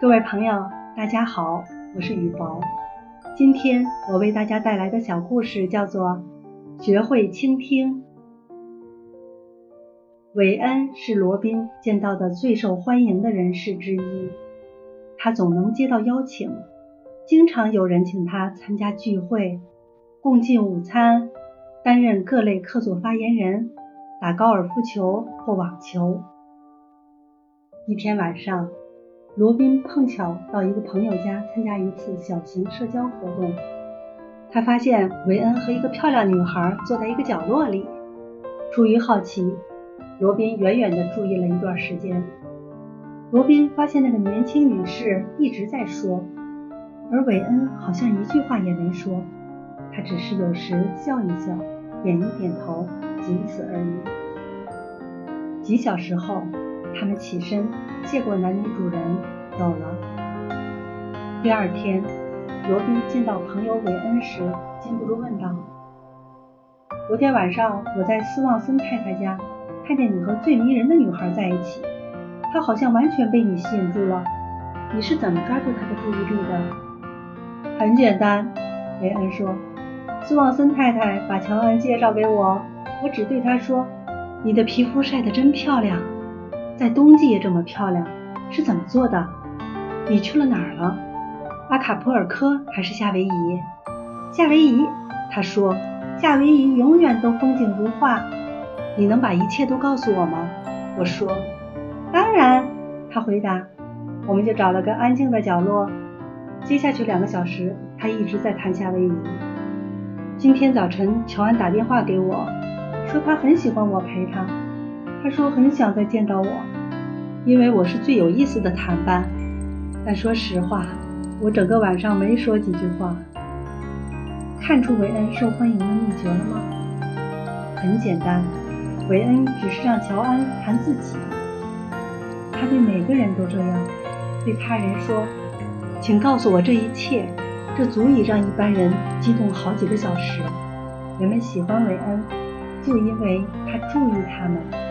各位朋友，大家好，我是雨薄。今天我为大家带来的小故事叫做《学会倾听》。韦恩是罗宾见到的最受欢迎的人士之一，他总能接到邀请，经常有人请他参加聚会、共进午餐、担任各类客座发言人、打高尔夫球或网球。一天晚上。罗宾碰巧到一个朋友家参加一次小型社交活动，他发现韦恩和一个漂亮女孩坐在一个角落里。出于好奇，罗宾远远地注意了一段时间。罗宾发现那个年轻女士一直在说，而韦恩好像一句话也没说，他只是有时笑一笑，点一点头，仅此而已。几小时后。他们起身，谢过男女主人，走了。第二天，罗宾见到朋友韦恩时，禁不住问道：“昨天晚上我在斯旺森太太家，看见你和最迷人的女孩在一起，她好像完全被你吸引住了。你是怎么抓住她的注意力的？”“很简单。”韦恩说，“斯旺森太太把乔恩介绍给我，我只对她说：‘你的皮肤晒得真漂亮。’”在冬季也这么漂亮，是怎么做的？你去了哪儿了？阿卡普尔科还是夏威夷？夏威夷，他说，夏威夷永远都风景如画。你能把一切都告诉我吗？我说，当然。他回答。我们就找了个安静的角落。接下去两个小时，他一直在谈夏威夷。今天早晨，乔安打电话给我，说他很喜欢我陪他。他说很想再见到我，因为我是最有意思的谈伴。但说实话，我整个晚上没说几句话。看出韦恩受欢迎的秘诀了吗？很简单，韦恩只是让乔安谈自己。他对每个人都这样，对他人说：“请告诉我这一切。”这足以让一般人激动好几个小时。人们喜欢韦恩，就因为他注意他们。